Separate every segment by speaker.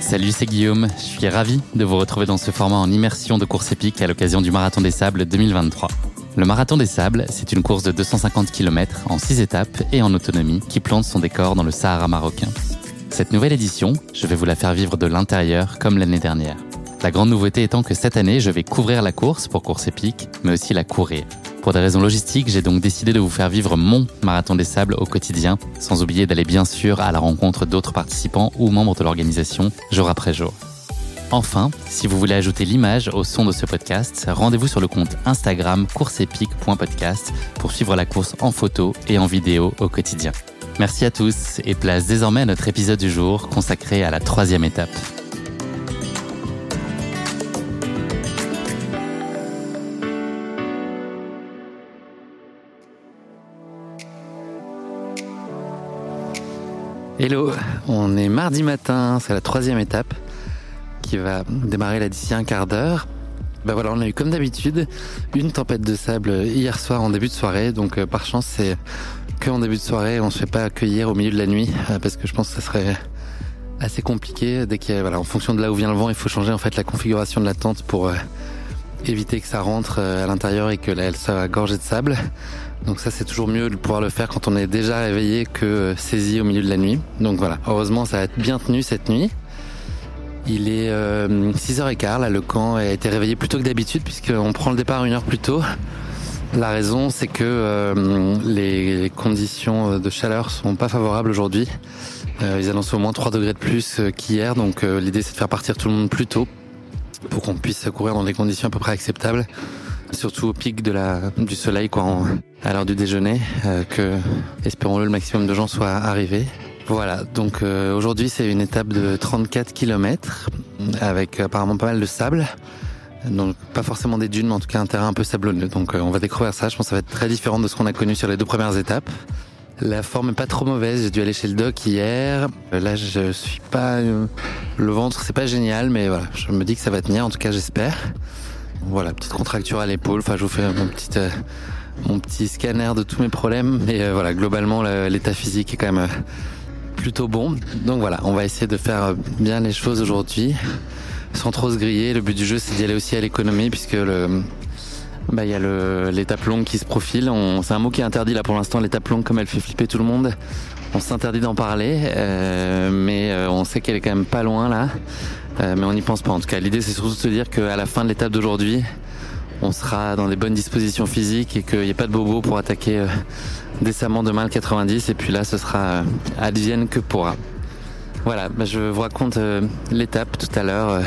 Speaker 1: Salut, c'est Guillaume. Je suis ravi de vous retrouver dans ce format en immersion de course épique à l'occasion du Marathon des Sables 2023. Le Marathon des Sables, c'est une course de 250 km en 6 étapes et en autonomie qui plante son décor dans le Sahara marocain. Cette nouvelle édition, je vais vous la faire vivre de l'intérieur comme l'année dernière. La grande nouveauté étant que cette année, je vais couvrir la course pour course épique, mais aussi la courir. Pour des raisons logistiques, j'ai donc décidé de vous faire vivre mon marathon des sables au quotidien, sans oublier d'aller bien sûr à la rencontre d'autres participants ou membres de l'organisation jour après jour. Enfin, si vous voulez ajouter l'image au son de ce podcast, rendez-vous sur le compte Instagram courseepique.podcast pour suivre la course en photo et en vidéo au quotidien. Merci à tous et place désormais à notre épisode du jour consacré à la troisième étape. Hello, on est mardi matin, c'est la troisième étape qui va démarrer là d'ici un quart d'heure. Ben voilà, on a eu comme d'habitude. Une tempête de sable hier soir en début de soirée, donc euh, par chance c'est que en début de soirée, on se fait pas accueillir au milieu de la nuit euh, parce que je pense que ça serait assez compliqué. Dès qu'il voilà, en fonction de là où vient le vent, il faut changer en fait la configuration de la tente pour euh, éviter que ça rentre à l'intérieur et que là, elle soit gorgée de sable. Donc ça c'est toujours mieux de pouvoir le faire quand on est déjà réveillé que euh, saisi au milieu de la nuit. Donc voilà, heureusement ça va être bien tenu cette nuit. Il est 6h15, euh, là le camp a été réveillé plus tôt que d'habitude puisqu'on prend le départ une heure plus tôt. La raison c'est que euh, les conditions de chaleur sont pas favorables aujourd'hui. ils annoncent au moins 3 degrés de plus qu'hier, donc l'idée c'est de faire partir tout le monde plus tôt pour qu'on puisse courir dans des conditions à peu près acceptables surtout au pic de la, du soleil, quoi, à l'heure du déjeuner, euh, que, espérons-le, le maximum de gens soient arrivés. Voilà, donc euh, aujourd'hui c'est une étape de 34 km avec apparemment pas mal de sable. Donc pas forcément des dunes, mais en tout cas un terrain un peu sablonneux. Donc euh, on va découvrir ça. Je pense que ça va être très différent de ce qu'on a connu sur les deux premières étapes. La forme est pas trop mauvaise. J'ai dû aller chez le doc hier. Là, je suis pas. Le ventre, c'est pas génial, mais voilà. Je me dis que ça va tenir. En tout cas, j'espère. Voilà, petite contracture à l'épaule. Enfin, je vous fais mon petit, euh, mon petit scanner de tous mes problèmes. Mais euh, voilà, globalement, l'état physique est quand même euh, plutôt bon. Donc voilà, on va essayer de faire bien les choses aujourd'hui, sans trop se griller. Le but du jeu, c'est d'y aller aussi à l'économie, puisque le, bah, il y a l'étape longue qui se profile. C'est un mot qui est interdit là pour l'instant, l'étape longue, comme elle fait flipper tout le monde. On s'interdit d'en parler, mais on sait qu'elle est quand même pas loin là. Euh, mais on n'y pense pas. En tout cas, l'idée c'est surtout de se dire qu'à la fin de l'étape d'aujourd'hui, on sera dans des bonnes dispositions physiques et qu'il n'y ait pas de bobo pour attaquer euh, décemment demain le 90. Et puis là, ce sera euh, advienne que pourra. Voilà, bah, je vous raconte l'étape tout à l'heure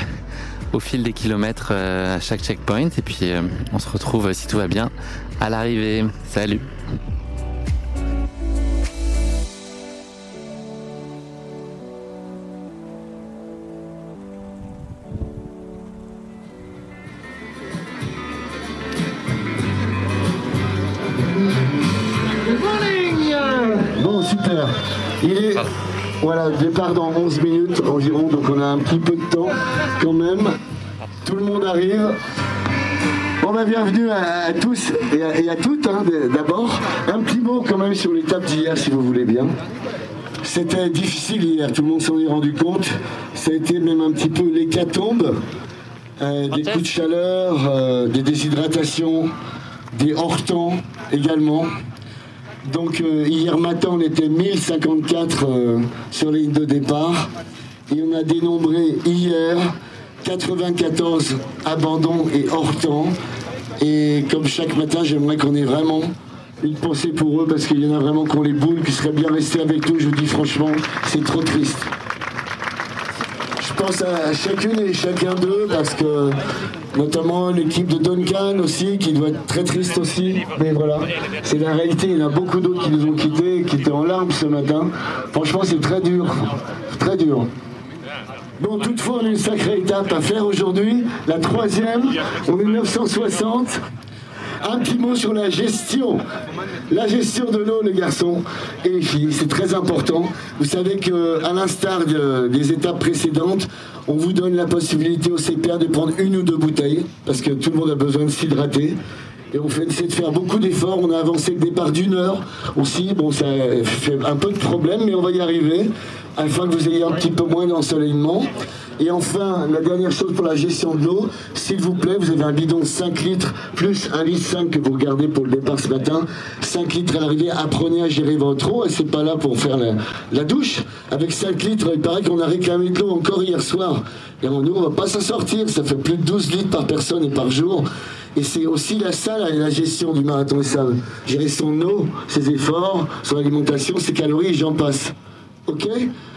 Speaker 1: au fil des kilomètres à chaque checkpoint. Et puis on se retrouve, si tout va bien, à l'arrivée. Salut
Speaker 2: Voilà, départ dans 11 minutes environ, donc on a un petit peu de temps quand même. Tout le monde arrive. Bon ben bienvenue à, tous et à, toutes hein, d'abord. Un petit mot quand même sur l'étape d'hier si vous voulez bien. C'était difficile hier, tout le monde s'en est rendu compte. Ça a été même un petit peu l'hécatombe. Euh, des coups de chaleur, euh, des déshydratations, des hors-temps également. Donc hier matin, on était 1054 sur les lignes de départ. Et on a dénombré hier 94 abandons et hors temps. Et comme chaque matin, j'aimerais qu'on ait vraiment une pensée pour eux parce qu'il y en a vraiment qui ont les boules, qui seraient bien restés avec nous. Je vous dis franchement, c'est trop triste. Je pense à chacune et chacun d'eux parce que notamment l'équipe de Duncan aussi qui doit être très triste aussi. Mais voilà, c'est la réalité. Il y en a beaucoup d'autres qui nous ont quittés, qui étaient en larmes ce matin. Franchement, c'est très dur. Très dur. Bon, toutefois, on a une sacrée étape à faire aujourd'hui, la troisième, en 1960. Un petit mot sur la gestion. La gestion de l'eau, les garçons et les filles, c'est très important. Vous savez qu'à l'instar des étapes précédentes, on vous donne la possibilité au CPA de prendre une ou deux bouteilles, parce que tout le monde a besoin de s'hydrater. Et on fait de faire beaucoup d'efforts. On a avancé le départ d'une heure aussi. Bon, ça fait un peu de problème, mais on va y arriver afin que vous ayez un petit peu moins d'ensoleillement. Et enfin, la dernière chose pour la gestion de l'eau, s'il vous plaît, vous avez un bidon de 5 litres plus un litre 5 que vous regardez pour le départ ce matin. 5 litres à l'arrivée, apprenez à gérer votre eau. Et c'est pas là pour faire la, douche. Avec 5 litres, il paraît qu'on a réclamé de l'eau encore hier soir. Et nous, on va pas s'en sortir. Ça fait plus de 12 litres par personne et par jour. Et c'est aussi la salle et la gestion du marathon et ça. Gérer son eau, ses efforts, son alimentation, ses calories, j'en passe. Ok?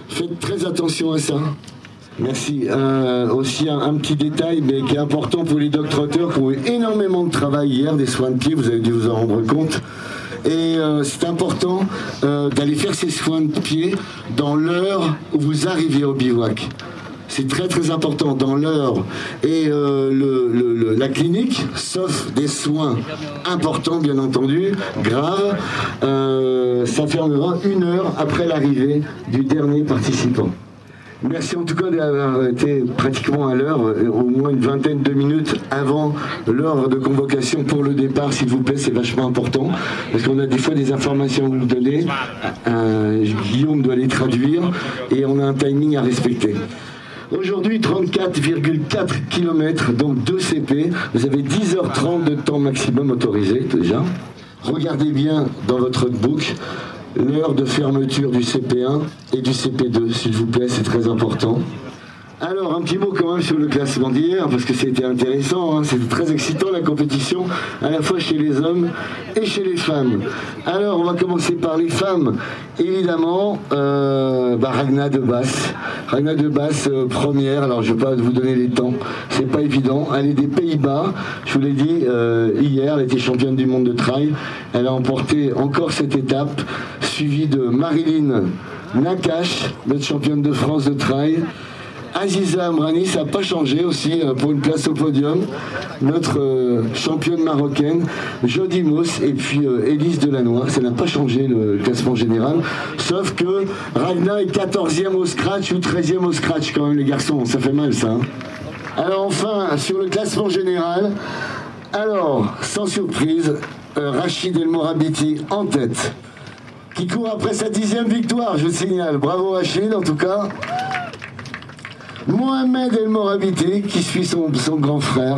Speaker 2: Faites très attention à ça. Merci. Euh, aussi un, petit détail, mais qui est important pour les docteurs qui ont eu énormément de travail hier, des soins de pied, vous avez dû vous en rendre compte. Et euh, c'est important euh, d'aller faire ces soins de pied dans l'heure où vous arrivez au bivouac. C'est très très important dans l'heure et le, la clinique, sauf des soins importants bien entendu, graves, ça fermera une heure après l'arrivée du dernier participant. Merci en tout cas d'avoir été pratiquement à l'heure, au moins une vingtaine de minutes avant l'heure de convocation pour le départ, s'il vous plaît, c'est vachement important, parce qu'on a des fois des informations à vous donner, euh, Guillaume doit les traduire, et on a un timing à respecter. Aujourd'hui, 34,4 km, donc 2 CP, vous avez 10h30 de temps maximum autorisé déjà. Regardez bien dans votre book l'heure de fermeture du CP1 et du CP2, s'il vous plaît, c'est très important. Alors, un petit mot quand même sur le classement d'hier, parce que c'était intéressant, hein. c'était très excitant la compétition, à la fois chez les hommes et chez les femmes. Alors, on va commencer par les femmes. Évidemment, euh, bah, Ragna de Basse. Ragna de Basse, euh, première, alors je ne vais pas vous donner les temps, c'est pas évident. Elle est des Pays-Bas, je vous l'ai dit euh, hier, elle était championne du monde de trail. Elle a emporté encore cette étape, suivie de Marilyn Nakache, notre championne de France de trail. Aziza Amrani, ça n'a pas changé aussi euh, pour une place au podium. Notre euh, championne marocaine, Jody Moss et puis euh, Élise Delannoy. Ça n'a pas changé le classement général. Sauf que Ragna est 14e au scratch ou 13e au scratch quand même les garçons. Ça fait mal ça. Hein. Alors enfin, sur le classement général, alors, sans surprise, Rachid El Morabiti en tête. Qui court après sa dixième victoire, je le signale. Bravo Rachid en tout cas. Mohamed El Morabité, qui suit son, grand frère.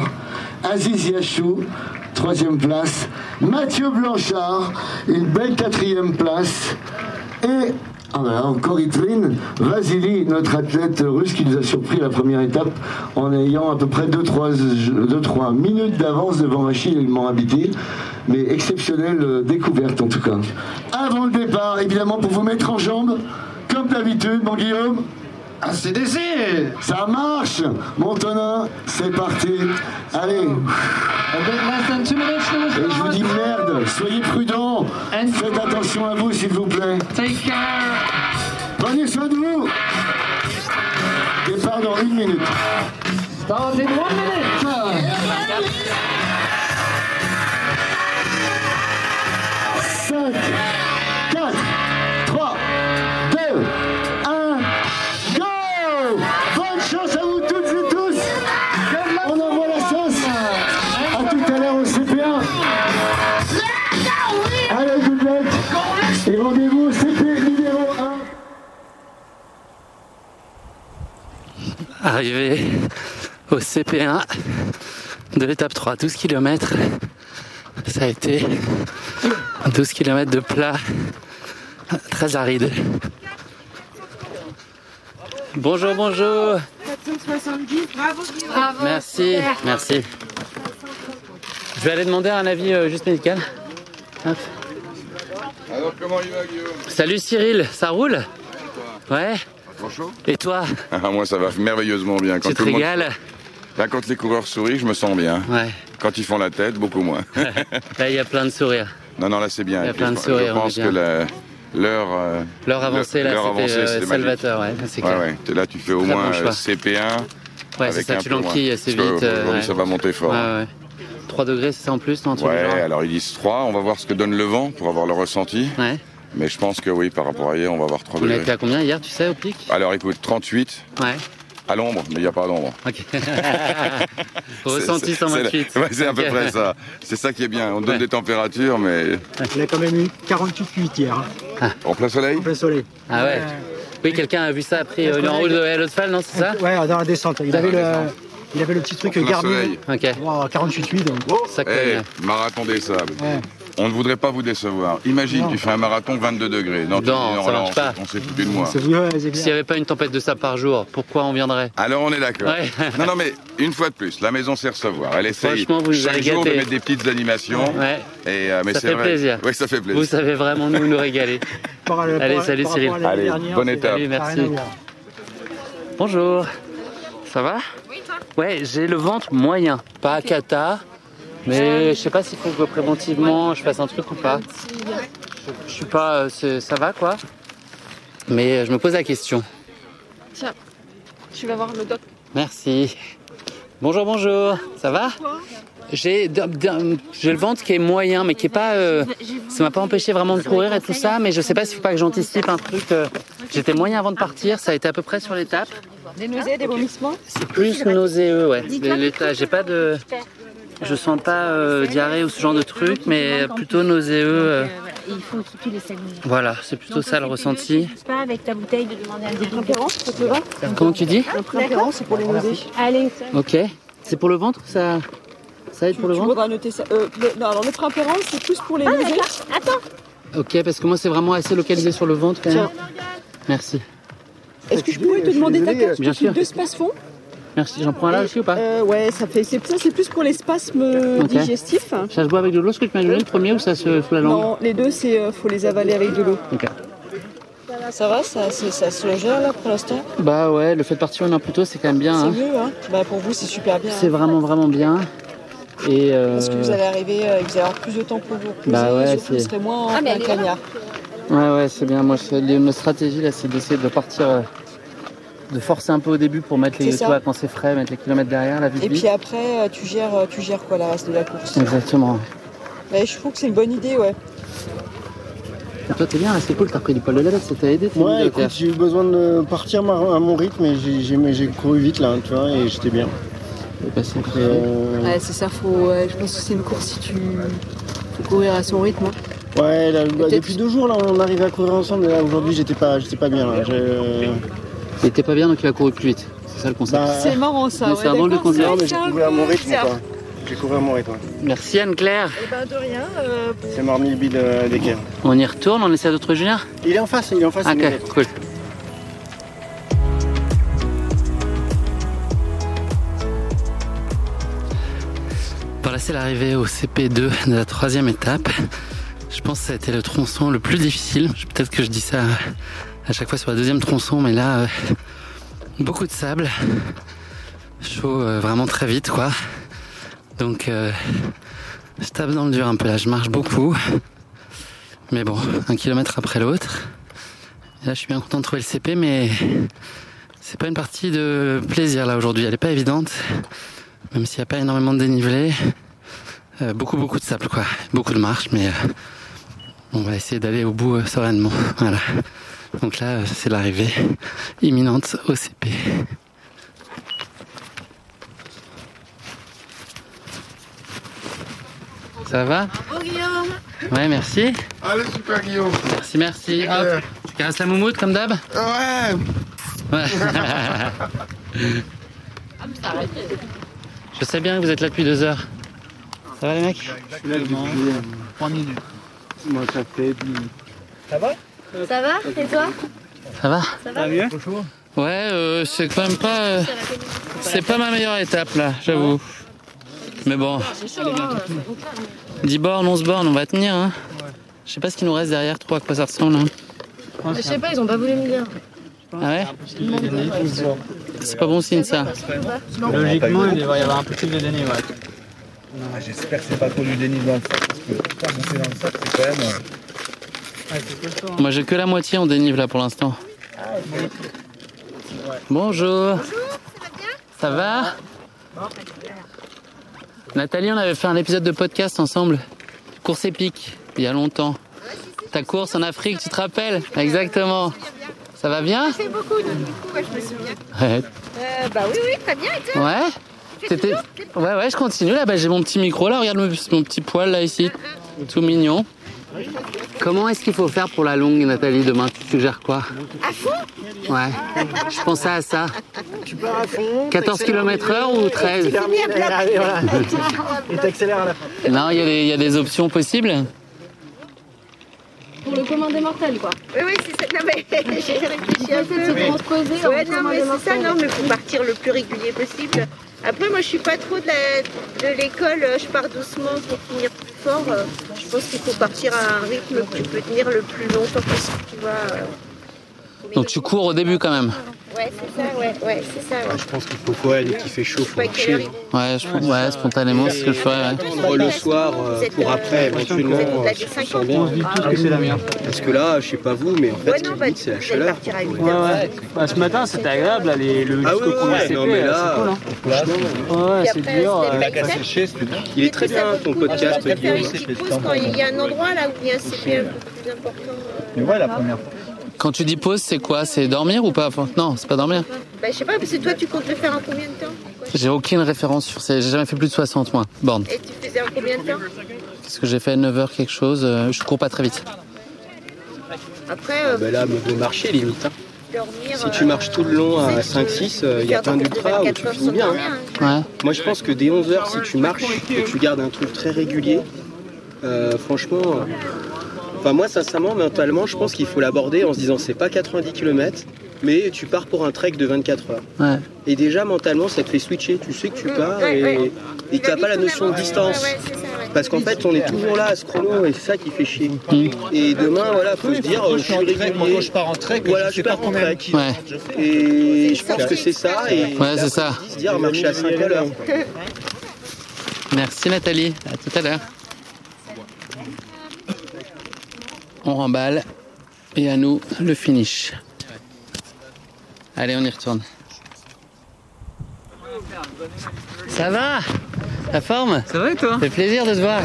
Speaker 2: Aziz Yachou, troisième place. Mathieu Blanchard, une belle quatrième place. Et ah ben, encore Itrine, Vasily, notre athlète russe qui nous a surpris la première étape en ayant à peu près 2-3 minutes d'avance devant Rachid El Morabité. Mais exceptionnelle euh, découverte en tout cas. Avant le départ, évidemment, pour vous mettre en jambe, comme d'habitude, mon Guillaume,
Speaker 3: ACDC
Speaker 2: Ça marche Montonin, c'est parti. Allez. Et je vous dis merde, soyez prudents. Faites attention à vous, s'il vous plaît.
Speaker 3: Take care.
Speaker 2: Prenez soin de vous. Départ dans une minute.
Speaker 3: In one minute.
Speaker 2: 5,
Speaker 1: Arrivé au CP1 de l'étape 3, 12 km. Ça a été 12 km de plat, très aride. Bonjour, bonjour.
Speaker 4: 470, bravo Guillaume.
Speaker 1: Merci, merci. Je vais aller demander un avis euh, juste médical. Hop.
Speaker 5: Alors comment il va Guillaume?
Speaker 1: Salut Cyril, ça roule? Ouais. Et toi
Speaker 5: ah, Moi ça va merveilleusement bien. Quand
Speaker 1: Tu te
Speaker 5: le monde-
Speaker 1: régales
Speaker 5: Là, quand les coureurs sourient, je me sens bien.
Speaker 1: Ouais.
Speaker 5: Quand ils font la tête, beaucoup moins.
Speaker 1: Là, il y a plein de sourires.
Speaker 5: non, non, là c'est bien.
Speaker 1: Il y a plein de sourires,
Speaker 5: Je
Speaker 1: on
Speaker 5: pense
Speaker 1: est
Speaker 5: que
Speaker 1: bien.
Speaker 5: la- l'heure. euh,
Speaker 1: L'heure avancée, là,
Speaker 5: l'heure
Speaker 1: c'était euh, salvateur, ouais, c'est clair.
Speaker 5: ouais. Là, tu fais au moins
Speaker 1: bon
Speaker 5: euh, CP1.
Speaker 1: Ouais, c'est ça, tu l'enquilles assez vite. euh,
Speaker 5: ça va monter fort.
Speaker 1: Ouais, ouais. 3 degrés, c'est ça en plus, non,
Speaker 5: Ouais, alors ils disent 3, on va voir ce que donne le vent pour avoir le ressenti.
Speaker 1: Ouais.
Speaker 5: Mais je pense que oui, par rapport à hier, on va avoir 3
Speaker 1: On
Speaker 5: degrés.
Speaker 1: été à combien hier, tu sais, au pic?
Speaker 5: Alors écoute, 38
Speaker 1: Ouais.
Speaker 5: à l'ombre, mais il n'y a pas d'ombre.
Speaker 1: Ok. Ressenti
Speaker 5: C'est- c'est-
Speaker 1: 128.
Speaker 5: c'est- Ouais, c'est à peu près ça. C'est ça qui est bien. On donne
Speaker 1: Ouais.
Speaker 5: des températures, mais
Speaker 6: Il a quand même eu 48 hier, hein,
Speaker 5: en plein soleil.
Speaker 6: en plein soleil.
Speaker 1: Ah ouais. Oui, quelqu'un a vu ça, a pris euh, en haut de la Haute-Fall, non, c'est ça?
Speaker 6: Ouais, dans la descente. Il avait le, il avait le petit truc
Speaker 5: En plein
Speaker 6: Garmin.
Speaker 5: soleil.
Speaker 1: Ok.
Speaker 6: Wow, 48,8 donc.
Speaker 1: Ça
Speaker 5: Eh,
Speaker 1: cogne.
Speaker 5: marathon des sables.
Speaker 6: Ouais.
Speaker 5: On ne voudrait pas vous décevoir. Imagine,
Speaker 6: Non.
Speaker 5: tu fais un marathon 22 degrés. Non, tu
Speaker 1: Non, ça marche
Speaker 5: on
Speaker 1: pas.
Speaker 5: On s'est foutu de moi.
Speaker 6: C'est ouais, c'est
Speaker 1: S'il n'y avait pas une tempête de sable par jour, pourquoi on viendrait?
Speaker 5: Alors on est d'accord.
Speaker 1: Ouais.
Speaker 5: Non, non, mais une fois de plus, la maison sait recevoir. Elle essaye
Speaker 1: Franchement, vous nous
Speaker 5: chaque jour de mettre des petites animations.
Speaker 1: Ouais.
Speaker 5: Et, euh, mais
Speaker 1: Ça fait
Speaker 5: vrai.
Speaker 1: plaisir.
Speaker 5: Oui, ça fait
Speaker 1: Vous
Speaker 5: plaisir.
Speaker 1: savez vraiment nous nous régaler. Allez, salut, Cyril.
Speaker 5: Allez,
Speaker 6: dernière,
Speaker 5: bonne étape.
Speaker 1: Salut,
Speaker 6: ça
Speaker 1: merci. Bonjour. Ça va? Oui, toi? Ouais, j'ai le ventre moyen. Pas à cata, mais je sais pas s'il faut que préventivement je fasse un truc ou pas. Je, je suis pas. euh, ça va quoi Mais je me pose la question.
Speaker 4: Tiens, tu vas voir le doc.
Speaker 1: Merci. Bonjour, bonjour. Ça va? J'ai le ventre qui est moyen, mais qui est pas. euh, ça m'a pas empêché vraiment de courir et tout ça, mais je sais pas s'il faut pas que j'anticipe un truc. euh, J'étais moyen avant de partir, ça a été à peu près sur l'étape.
Speaker 4: Des nausées, des vomissements?
Speaker 1: C'est plus nauséeux, ouais. J'ai pas de. Je sens pas euh, diarrhée ou ce genre de truc, mais plutôt nauséeux. euh,
Speaker 7: Et il faut qu'il les salue.
Speaker 1: Voilà, c'est plutôt ça le ressenti.
Speaker 7: Pas avec ta bouteille de demander un début.
Speaker 4: ça te va
Speaker 1: Comment tu dis
Speaker 4: Le préférence, c'est pour les nausées.
Speaker 7: Allez,
Speaker 1: Ok. C'est pour le ventre Ça, ça aide
Speaker 4: Tu,
Speaker 1: pour le
Speaker 4: tu
Speaker 1: ventre
Speaker 4: voudras noter ça. Euh, le- non, alors le préférence, c'est plus pour les nausées.
Speaker 1: Ok, parce que moi c'est vraiment assez localisé sur le ventre quand même.
Speaker 4: Tiens.
Speaker 1: Merci.
Speaker 4: Est-ce que je pourrais te demander ta carte
Speaker 1: Bien sûr.
Speaker 4: Deux spasmes
Speaker 1: Merci. J'en prends un là aussi ou pas
Speaker 4: euh, Ouais, ça fait. c'est- Ça, c'est plus pour les spasmes
Speaker 1: Ok.
Speaker 4: digestifs.
Speaker 1: Ça se boit avec de l'eau, ce que tu m'as donné le premier ou ça se sous la langue
Speaker 4: Non, les deux, c'est euh, faut les avaler avec de l'eau.
Speaker 1: Ok.
Speaker 4: Ça va, ça, c'est- ça se gère là pour l'instant
Speaker 1: Bah ouais, le fait de partir une heure plus tôt, c'est quand même bien.
Speaker 4: C'est
Speaker 1: hein.
Speaker 4: mieux, hein Bah pour vous, c'est super bien.
Speaker 1: C'est
Speaker 4: hein.
Speaker 1: vraiment vraiment bien. Et euh,
Speaker 4: Parce que vous allez arriver, euh, vous allez avoir plus de temps pour vous reposer,
Speaker 1: Bah ouais,
Speaker 4: surtout vous
Speaker 1: c'est-
Speaker 4: serez moins en plein cagnard.
Speaker 1: Ouais, ouais, c'est bien. Moi, c'est notre stratégie là, c'est d'essayer de partir, euh, de forcer un peu au début pour mettre les, vois, quand c'est frais, mettre les kilomètres derrière, la vie de
Speaker 4: Et puis après, euh, tu gères, euh, tu gères quoi la reste de la course.
Speaker 1: Exactement.
Speaker 4: Mais je trouve que c'est une bonne idée, ouais.
Speaker 1: Et toi, t'es bien, c'est cool. T'as pris du poil de lait, ça t'a aidé.
Speaker 8: Ouais, écoute, j'ai eu besoin de partir à mon rythme et j'ai- j'ai j'ai couru vite là, tu vois, et j'étais bien.
Speaker 1: C'est.
Speaker 8: Et, euh,
Speaker 4: Ouais, c'est ça, faut, ouais, je pense que c'est une course si tu faut courir à son rythme. hein.
Speaker 8: ouais, là, bah, depuis deux jours là, on arrive à courir ensemble. Et là, aujourd'hui, j'étais pas, j'étais pas bien. Là.
Speaker 1: Il était pas bien, donc il a couru plus vite. C'est ça le concept.
Speaker 8: Bah,
Speaker 4: C'est marrant ça.
Speaker 1: C'est un drôle de
Speaker 4: d'accord,
Speaker 1: concept.
Speaker 8: non, mais j'ai
Speaker 4: un
Speaker 8: couru à
Speaker 4: peu
Speaker 8: mon rythme quoi. J'ai couru à mon rythme.
Speaker 1: Merci Anne-Claire.
Speaker 4: Eh ben de rien. euh,
Speaker 8: C'est Marmy Bid euh.
Speaker 1: On y retourne, on essaie d'autres juniors
Speaker 8: Il est en face, il est en face.
Speaker 1: Ok,
Speaker 8: il est-
Speaker 1: cool. Voilà, c'est l'arrivée au CP2 de la troisième étape. Je pense que ça a été le tronçon le plus difficile. Peut-être que je dis ça à chaque fois sur la deuxième tronçon, mais là, euh, beaucoup de sable. Chaud euh, vraiment très vite, quoi. Donc, euh, je tape dans le dur un peu là. Je marche beaucoup. Mais bon, un kilomètre après l'autre. Là, je suis bien content de trouver le CP, mais c'est pas une partie de plaisir là aujourd'hui. Elle est pas évidente, même s'il n'y a pas énormément de dénivelé. Euh, beaucoup, beaucoup de sable, quoi. Beaucoup de marche, mais euh, on va essayer d'aller au bout euh, sereinement. Voilà. Donc là, c'est l'arrivée imminente au CP. Ça va? Ouais, merci.
Speaker 3: Allez, super Guillaume.
Speaker 1: Merci, merci. Hop, tu caresses la moumoute comme d'hab?
Speaker 3: Ouais.
Speaker 1: Ouais. Je sais bien que vous êtes là depuis deux heures. Ça va les mecs?
Speaker 8: Moi, ça fait
Speaker 7: Ça va? Et toi
Speaker 1: Ça va
Speaker 7: Ça va
Speaker 6: mieux
Speaker 1: Ouais, euh, c'est quand même pas. euh, c'est pas ma meilleure étape là, j'avoue. Mais bon,
Speaker 7: C'est chaud, hein
Speaker 1: 10 bornes, 11 bornes, on va tenir. Hein. Je sais pas ce qu'il nous reste derrière, trop à quoi ça ressemble. Hein.
Speaker 4: Je sais pas, ils ont pas voulu me dire.
Speaker 1: Ah ouais C'est pas bon signe ça.
Speaker 6: Logiquement, il devrait y avoir un peu plus de déni, ouais.
Speaker 3: J'espère que c'est pas trop du déni dans le sac, parce que pas monter dans le sac, c'est quand même.
Speaker 1: Moi j'ai que la moitié en dénive là pour l'instant. Bonjour. Ça va Nathalie, on avait fait un épisode de podcast ensemble. Course épique, il y a longtemps. Ta course en Afrique, tu te rappelles Exactement. Ça va bien
Speaker 7: fait beaucoup, donc du coup, ouais, je me souviens.
Speaker 1: Ouais.
Speaker 7: Euh, bah oui, oui, très bien. Et toi
Speaker 1: Ouais T'étais- Ouais, ouais, je continue là. Bah, j'ai mon petit micro là. Regarde mon, mon petit poil là ici. Tout mignon. Comment est-ce qu'il faut faire pour la longue, Nathalie, demain? Tu suggères quoi?
Speaker 7: À fond?
Speaker 1: Ouais. Je pensais à ça. 14 km heure ou 13
Speaker 6: Termine, et t'accélères à la fin.
Speaker 1: Non, y, il y a des options possibles.
Speaker 4: Pour le commun des mortels, quoi.
Speaker 7: Oui, oui, c'est ça. Non, mais j'ai réfléchi un
Speaker 4: de
Speaker 7: peu.
Speaker 4: se transposer
Speaker 7: Ouais, non, mais c'est ça, non, mais faut partir le plus régulier possible. Après, moi, je suis pas trop de la- de l'école, euh, je pars doucement pour finir plus fort. Euh, Je pense qu'il faut partir à un rythme que tu peux tenir le plus longtemps possible, tu vois. euh.
Speaker 1: Donc tu cours au début quand même.
Speaker 7: Ouais, c'est ça, ouais, ouais, c'est ça, ouais.
Speaker 8: Je pense qu'il faut quoi Dès qu'il fait chaud, faut marcher.
Speaker 1: Ouais, je, ouais spontanément, c'est ce que je ferais. ouais.
Speaker 8: Attendre le soir euh,
Speaker 7: êtes,
Speaker 8: pour
Speaker 7: euh,
Speaker 8: après, éventuellement, euh,
Speaker 7: des
Speaker 8: si tu te
Speaker 7: 50.
Speaker 8: sens bien.
Speaker 6: On se dit tous que c'est la meilleure.
Speaker 8: Parce que là, je sais pas vous, mais en fait,
Speaker 7: Ouais,
Speaker 8: ce
Speaker 7: non,
Speaker 8: qui
Speaker 7: bah,
Speaker 8: me dit, c'est la chaleur.
Speaker 7: partir à 8
Speaker 8: Oui.
Speaker 6: Ouais, ouais. Bah, ce matin, c'était agréable, là, les, le
Speaker 8: Ah
Speaker 6: jusqu'au premier
Speaker 8: ouais,
Speaker 6: CP,
Speaker 8: non, mais
Speaker 6: euh,
Speaker 8: là,
Speaker 6: c'est cool, hein. Ouais, c'est dur. euh,
Speaker 3: bien.
Speaker 8: il est très bien ton
Speaker 7: le
Speaker 8: podcast, Guillaume.
Speaker 7: il y a un endroit là où il y a un CP un peu plus important. euh.
Speaker 3: Mais ouais, la première fois.
Speaker 1: Quand tu dis pause, c'est quoi? C'est dormir ou pas? Enfin, Non, c'est pas dormir.
Speaker 7: Bah, je sais pas, parce que toi, tu comptes le faire en combien de temps?
Speaker 1: J'ai aucune référence sur ça. J'ai jamais fait plus de 60 moi. Borne.
Speaker 7: Et tu faisais en combien de temps?
Speaker 1: Qu'est-ce que j'ai fait 9h quelque chose euh, Je cours pas très vite.
Speaker 7: Après, euh,
Speaker 8: Bah là, de marcher limite. hein.
Speaker 7: dormir.
Speaker 8: Si tu marches tout le long à 5-6, il y a plein d'ultras où tu finis bien. hein.
Speaker 1: Ouais.
Speaker 8: Moi, je pense que dès 11h, si tu marches et tu gardes un truc très régulier, euh, franchement. Enfin, moi, sincèrement, mentalement, je pense qu'il faut l'aborder en se disant c'est pas 90 km, mais tu pars pour un trek de 24 heures.
Speaker 1: Ouais.
Speaker 8: Et déjà, mentalement, ça te fait switcher. Tu sais que tu pars et et t'as pas la notion de distance. Parce qu'en fait, on est toujours là à ce chrono et c'est ça qui fait chier. Et demain, voilà, faut se dire, euh, je suis
Speaker 3: Moi, quand
Speaker 8: régulier.
Speaker 3: je pars en trek,
Speaker 8: Voilà,
Speaker 3: je
Speaker 8: pars en trek.
Speaker 1: Ouais.
Speaker 8: Et je pense que c'est ça. Et
Speaker 1: Ouais, c'est ça.
Speaker 8: se dire marcher à 5 à l'heure.
Speaker 1: Merci Nathalie. À tout à l'heure. On remballe. Et à nous, le finish. Allez, on y retourne. Ça va? La forme?
Speaker 9: Ça va et toi?
Speaker 1: Ça fait plaisir de te voir.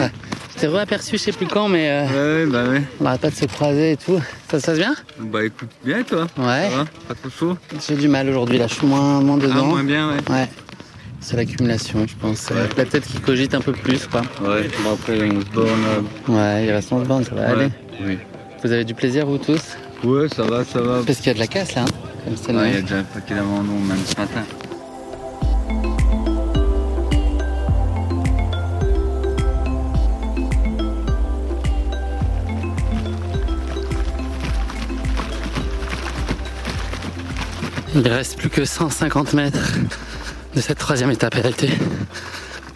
Speaker 1: Je t'ai re-aperçu, je sais plus quand, mais euh,
Speaker 9: Ouais, bah ouais.
Speaker 1: on n'arrête pas de se croiser et tout. Ça se passe bien?
Speaker 9: Bah écoute, bien toi?
Speaker 1: Ouais.
Speaker 9: Ça va? Pas trop chaud?
Speaker 1: J'ai du mal aujourd'hui, là, je suis moins, moins
Speaker 9: Ah,
Speaker 1: dedans.
Speaker 9: moins bien, ouais.
Speaker 1: Ouais. C'est l'accumulation, je pense.
Speaker 9: Ouais.
Speaker 1: La tête qui cogite un peu plus, quoi.
Speaker 9: Ouais, bon après on se borne.
Speaker 1: Ouais, il reste 11 bandes, ça va aller.
Speaker 9: Oui.
Speaker 1: Vous avez du plaisir, vous tous
Speaker 9: Ouais, ça va, ça va.
Speaker 1: Parce qu'il y a de la casse, là. hein, comme
Speaker 9: Ouais, il y a déjà un paquet d'abandon, même ce matin.
Speaker 1: Il reste plus que 150 mètres de cette troisième étape. Elle a été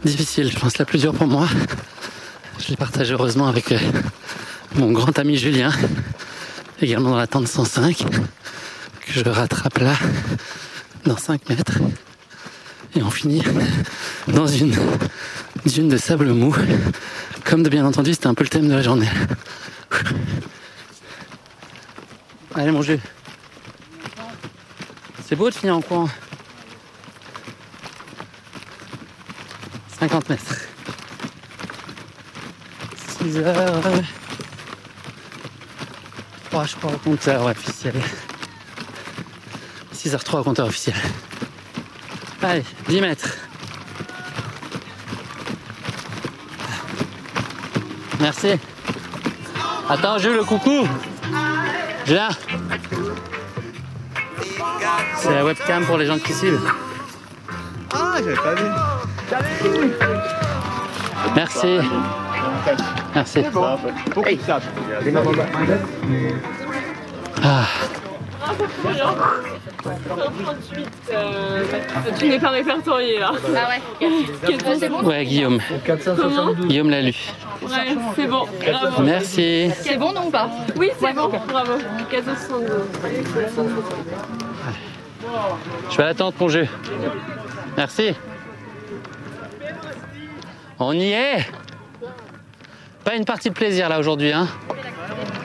Speaker 1: difficile, je pense la plus dure pour moi. Je l'ai partagée heureusement avec euh, mon grand ami Julien, également dans la tente 105, que je rattrape là, dans 5 mètres. Et on finit dans une dune de sable mou. Comme de bien entendu, c'était un peu le thème de la journée. Allez mon Jules. C'est beau de finir en courant. 50 mètres. 6 heures. 3 je crois au compteur officiel. 6h03 au compteur officiel. Allez, 10 mètres. Merci. Attends, Jules, le coucou. Julien. C'est la webcam pour les gens qui suivent.
Speaker 3: Ah, j'avais pas vu.
Speaker 1: Merci. Merci.
Speaker 6: Beaucoup de sable.
Speaker 1: Ah,
Speaker 10: Tu n'es pas répertorié là.
Speaker 11: Ah ouais. C'est bon
Speaker 1: ouais, Guillaume. Guillaume l'a lu.
Speaker 10: Ouais, c'est bon. Bravo.
Speaker 1: Merci.
Speaker 11: C'est bon non ou pas
Speaker 10: Oui, c'est bon. Bravo. 1472.
Speaker 1: Je vais attendre mon jeu. Merci. On y est Pas une partie de plaisir là aujourd'hui, hein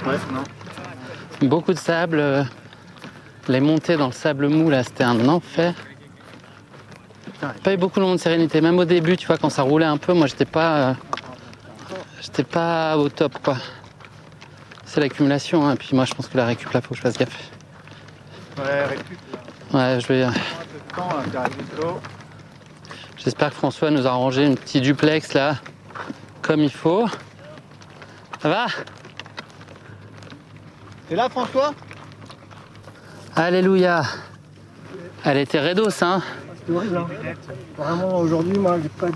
Speaker 3: Ouais, non.
Speaker 1: Beaucoup de sable. euh, Les montées dans le sable mou là, c'était un enfer. Pas eu beaucoup de moments de sérénité. Même au début, tu vois, quand ça roulait un peu, moi j'étais pas. euh, J'étais pas au top quoi. C'est l'accumulation, hein. puis moi je pense que la récup là, faut que je fasse gaffe.
Speaker 3: Ouais, récup.
Speaker 1: Ouais, je vais.
Speaker 3: T'arrives slow.
Speaker 1: J'espère que François nous a arrangé une petite duplex là, comme il faut. Ça va
Speaker 3: T'es là, François?
Speaker 1: Alléluia. Elle était redos, hein
Speaker 6: horrible. Hein. Vraiment, aujourd'hui, moi, j'ai pas.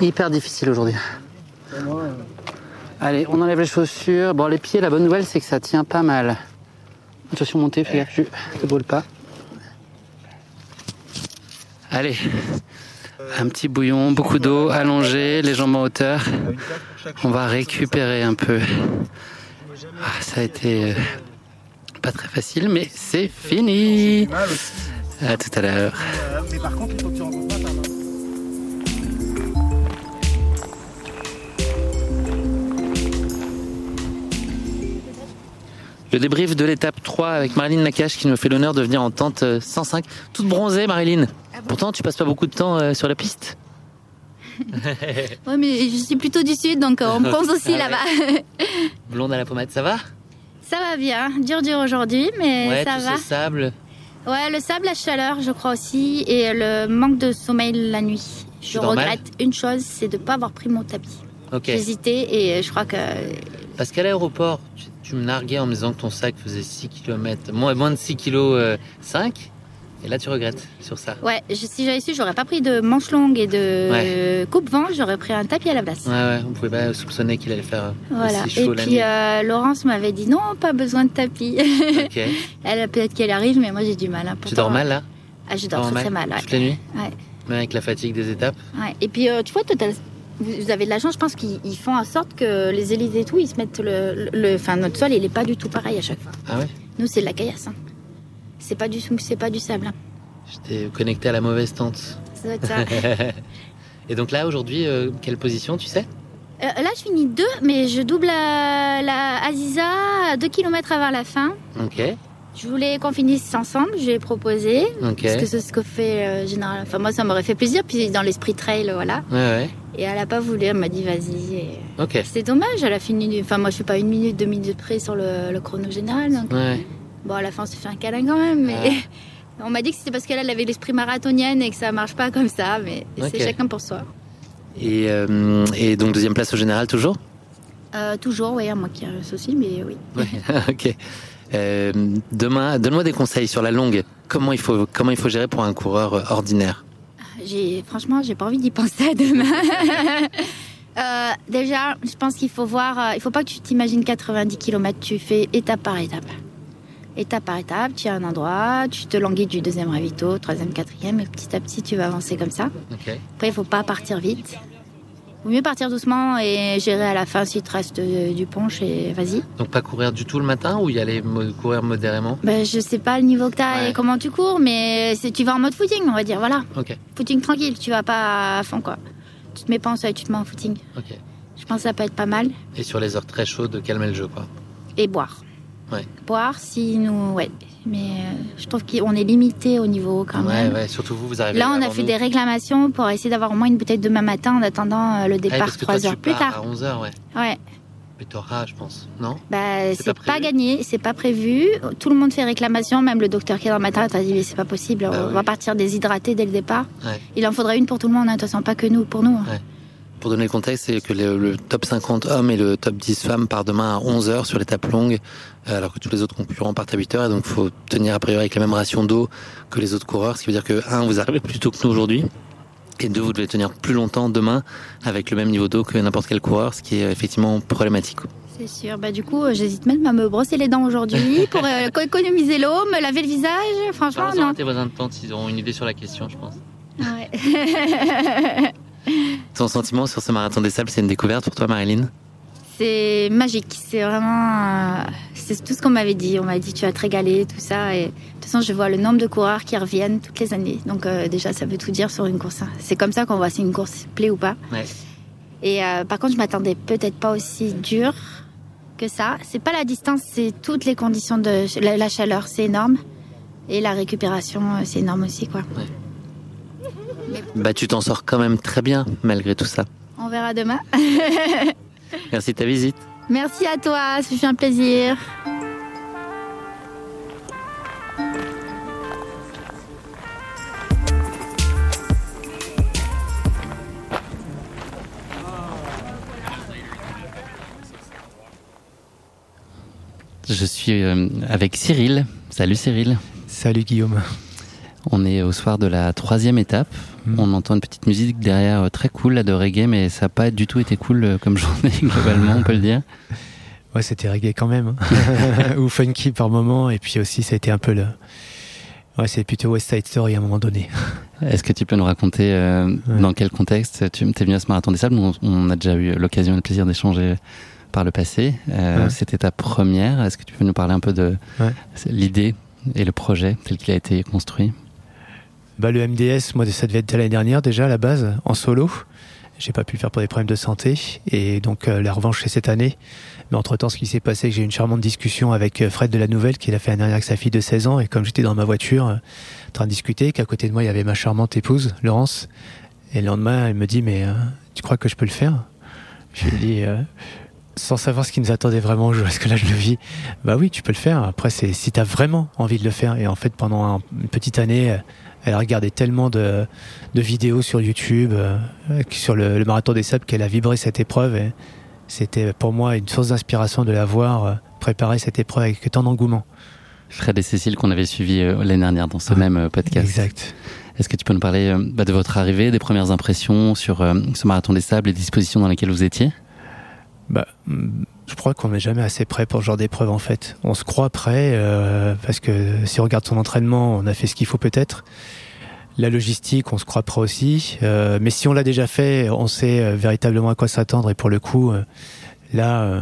Speaker 1: Hyper difficile aujourd'hui.
Speaker 6: Moi, euh,
Speaker 1: Allez, on enlève les chaussures. Bon, les pieds, la bonne nouvelle, c'est que ça tient pas mal. Attention, montez, fais gaffe, te brûles pas. Allez, un petit bouillon, beaucoup d'eau, allongé, les jambes en hauteur. On va récupérer un peu. Ah, ça a été euh, pas très facile, mais c'est fini.
Speaker 3: mal aussi.
Speaker 1: À tout à l'heure.
Speaker 3: Euh.
Speaker 1: Le débrief de l'étape 3 avec Marilyn Nakache qui nous fait l'honneur de venir en tente euh, 105. Toute bronzée, Marilyn. Pourtant, tu passes pas beaucoup de temps euh, sur la piste.
Speaker 11: Ouais, mais je suis plutôt du sud, donc euh, on pense aussi
Speaker 1: Ah
Speaker 11: là-bas.
Speaker 1: Blonde à la pommade, ça va?
Speaker 11: Ça va bien, dur dur aujourd'hui, mais
Speaker 1: Ouais,
Speaker 11: ça
Speaker 1: tous
Speaker 11: va.
Speaker 1: ces sables.
Speaker 11: Ouais, le sable, la chaleur, je crois aussi, et le manque de sommeil la nuit. Je regrette une chose, c'est de ne pas avoir pris mon tapis.
Speaker 1: Ok.
Speaker 11: J'ai hésité et je crois que
Speaker 1: Parce qu'à l'aéroport, tu, tu me narguais en me disant que ton sac faisait 6 km, moins, moins de 6 kg 5. Et là, tu regrettes sur ça.
Speaker 11: ouais, je- si j'avais su, j'aurais pas pris de manche longue et de
Speaker 1: Ouais.
Speaker 11: coupe-vent, j'aurais pris un tapis à la place.
Speaker 1: Ouais, ouais, on pouvait pas soupçonner qu'il allait faire euh,
Speaker 11: Voilà.
Speaker 1: aussi
Speaker 11: Et
Speaker 1: chaud la
Speaker 11: puis
Speaker 1: nuit.
Speaker 11: euh, Laurence m'avait dit non, pas besoin de tapis.
Speaker 1: Ok.
Speaker 11: Elle peut-être qu'elle arrive, mais moi j'ai du mal. hein.
Speaker 1: Tu dors mal là
Speaker 11: Ah, je dors très, très
Speaker 1: mal
Speaker 11: mal. ouais.
Speaker 1: Toutes les nuits
Speaker 11: Ouais.
Speaker 1: Même avec la fatigue des étapes
Speaker 11: Ouais. Et puis, euh, tu vois, toi, t'as- vous avez de la chance, je pense qu'ils ils font en sorte que les élites et tout, ils se mettent le. le- Enfin, notre sol, il est pas du tout pareil à chaque fois.
Speaker 1: Ah ouais
Speaker 11: Nous, c'est de la caillasse. hein. C'est pas du c'est pas du sable.
Speaker 1: J'étais connecté à la mauvaise tente.
Speaker 11: Ça doit être ça.
Speaker 1: Et donc là, aujourd'hui, euh, quelle position, tu sais?
Speaker 11: Euh, là, je finis deux, mais je double la, la Aziza à 2 km avant la fin.
Speaker 1: Ok.
Speaker 11: Je voulais qu'on finisse ensemble, je lui ai proposé.
Speaker 1: Ok.
Speaker 11: Parce que c'est ce que fait euh, général. Enfin, moi, ça m'aurait fait plaisir. Puis dans l'esprit trail, voilà.
Speaker 1: Ouais, ouais.
Speaker 11: Et elle a pas voulu, elle m'a dit vas-y. Et...
Speaker 1: Ok.
Speaker 11: C'est dommage, elle a fini. Enfin, moi, je suis pas une minute, deux minutes près sur le, le chrono général. Donc...
Speaker 1: Ouais.
Speaker 11: Bon, à la fin, on s'est fait un câlin quand même. Mais on m'a dit que c'était parce qu'elle elle avait l'esprit marathonienne et que ça marche pas comme ça. Mais c'est chacun pour soi.
Speaker 1: Et, euh, et donc, deuxième place au général, toujours?
Speaker 11: Euh, toujours, oui, à moi qui ai un souci, mais oui.
Speaker 1: Ouais. ok. Euh, demain, donne-moi des conseils sur la longue. Comment il faut, comment il faut gérer pour un coureur ordinaire?
Speaker 11: J'ai, franchement, j'ai pas envie d'y penser à demain. Euh, déjà, je pense qu'il faut voir. euh, il faut pas que tu t'imagines 90 km. Tu fais étape par étape. Étape par étape, tu as un endroit, tu te languis du deuxième ravito, troisième, quatrième, et petit à petit, tu vas avancer comme ça. Après, il faut pas partir vite. Vaut mieux partir doucement et gérer à la fin s'il te reste euh, du punch et vas-y.
Speaker 1: Donc, pas courir du tout le matin ou y aller courir modérément?
Speaker 11: Ben, je sais pas le niveau que tu as
Speaker 1: Ouais.
Speaker 11: et comment tu cours, mais tu vas en mode footing, on va dire. Voilà. Footing tranquille, tu vas pas à fond quoi. Tu te mets pas en seuil, tu te mets en footing. Je pense que ça peut être pas mal.
Speaker 1: Et sur les heures très chaudes, calmer le jeu, quoi.
Speaker 11: Et boire.
Speaker 1: Ouais.
Speaker 11: Boire si nous. Ouais. Mais euh, je trouve qu'on est limité au niveau quand
Speaker 1: ouais,
Speaker 11: même.
Speaker 1: ouais. Surtout vous, vous arrivez
Speaker 11: Là, on a fait
Speaker 1: nous.
Speaker 11: des réclamation pour essayer d'avoir au moins une bouteille demain matin en attendant euh, le
Speaker 1: Ah,
Speaker 11: départ trois
Speaker 1: tu
Speaker 11: heures plus tard.
Speaker 1: À 11h, ouais.
Speaker 11: Ouais.
Speaker 1: Mais t'auras, je pense. Non?
Speaker 11: Bah,
Speaker 1: C'est pas
Speaker 11: gagné, c'est pas prévu. Tout le monde fait réclamation, même le docteur qui est dans ma tête a dit mais c'est pas possible,
Speaker 1: Bah
Speaker 11: on
Speaker 1: oui.
Speaker 11: va partir déshydraté dès le départ.
Speaker 1: Ouais.
Speaker 11: Il en faudra une pour tout le monde, hein, de toute façon pas que nous, pour nous. hein.
Speaker 1: Ouais. Pour donner le contexte, c'est que le, le top 50 hommes et le top 10 femmes part demain à 11h sur l'étape longue, alors que tous les autres concurrents partent à 8h, et donc il faut tenir a priori avec la même ration d'eau que les autres coureurs, ce qui veut dire que, un, vous arrivez plus tôt que nous aujourd'hui, Et deux, vous devez tenir plus longtemps demain avec le même niveau d'eau que n'importe quel coureur, ce qui est effectivement problématique.
Speaker 11: C'est sûr. Bah, du coup, euh, j'hésite même à me brosser les dents aujourd'hui pour euh, économiser l'eau, me laver le visage. Franchement, non.
Speaker 1: tes voisins de tente, ils auront une idée sur la question, je pense.
Speaker 11: Ouais.
Speaker 1: Ton sentiment sur ce marathon des sables, c'est une découverte pour toi, Marilyn?
Speaker 11: C'est magique. C'est vraiment. euh, c'est tout ce qu'on m'avait dit. On m'a dit tu vas te régaler, tout ça. Et de toute façon, je vois le nombre de coureurs qui reviennent toutes les années. Donc, euh, déjà, ça veut tout dire sur une course. hein. C'est comme ça qu'on voit si une course plaît ou pas.
Speaker 1: Ouais.
Speaker 11: Et euh, par contre, je m'attendais peut-être pas aussi dur que ça. C'est pas la distance, c'est toutes les conditions de la, la chaleur, c'est énorme. Et la récupération, c'est énorme aussi, quoi.
Speaker 1: Bah, tu t'en sors quand même très bien, malgré tout ça.
Speaker 11: On verra demain.
Speaker 1: Merci de ta visite.
Speaker 11: Merci à toi, ça fait un plaisir.
Speaker 1: Je suis euh, avec Cyril. Salut Cyril.
Speaker 12: Salut Guillaume.
Speaker 1: On est au soir de la troisième étape. On entend une petite musique derrière euh, très cool là, de reggae, mais ça n'a pas du tout été cool euh, comme journée globalement, on peut le dire.
Speaker 12: Ouais, c'était reggae quand même. hein. Ou funky par moment. Et puis aussi, ça a été un peu le. Ouais, c'est plutôt West Side Story à un moment donné.
Speaker 1: Est-ce que tu peux nous raconter euh, dans quel contexte tu es venu à ce marathon des sables? On, on a déjà eu l'occasion et le plaisir d'échanger par le passé. Euh,
Speaker 12: Ouais.
Speaker 1: C'était ta première. Est-ce que tu peux nous parler un peu de l'idée et le projet tel qu'il a été construit?
Speaker 12: Bah, le MDS, moi, ça devait être l'année dernière déjà à la base, en solo. J'ai pas pu le faire pour des problèmes de santé. Et donc, euh, la revanche, c'est cette année. Mais entre-temps, ce qui s'est passé, que j'ai eu une charmante discussion avec euh, Fred de la Nouvelle, qui l'a fait l'année dernière avec sa fille de 16 ans. Et comme j'étais dans ma voiture, euh, en train de discuter, qu'à côté de moi, il y avait ma charmante épouse, Laurence. Et le lendemain, elle me dit, mais tu crois que je peux le faire? Je lui euh, sans savoir ce qui nous attendait vraiment, parce que là, je le vis. Bah oui, tu peux le faire. Après, c'est si tu as vraiment envie de le faire. Et en fait, pendant un- une petite année, elle a regardé tellement de, de vidéos sur YouTube, euh, sur le, le marathon des sables, qu'elle a vibré cette épreuve. Et c'était pour moi une source d'inspiration de la voir euh, préparer cette épreuve avec tant d'engouement.
Speaker 1: Fred et Cécile qu'on avait suivi euh, l'année dernière dans ce même euh, podcast.
Speaker 12: Exact.
Speaker 1: Est-ce que tu peux nous parler euh, bah, de votre arrivée, des premières impressions sur euh, ce marathon des sables, les dispositions dans lesquelles vous étiez?
Speaker 12: Bah, je crois qu'on n'est jamais assez prêt pour ce genre d'épreuve en fait. On se croit prêt euh, parce que si on regarde son entraînement, on a fait ce qu'il faut peut-être. La logistique, on se croit prêt aussi. Euh, mais si on l'a déjà fait, on sait euh, véritablement à quoi s'attendre. Et pour le coup, là, euh,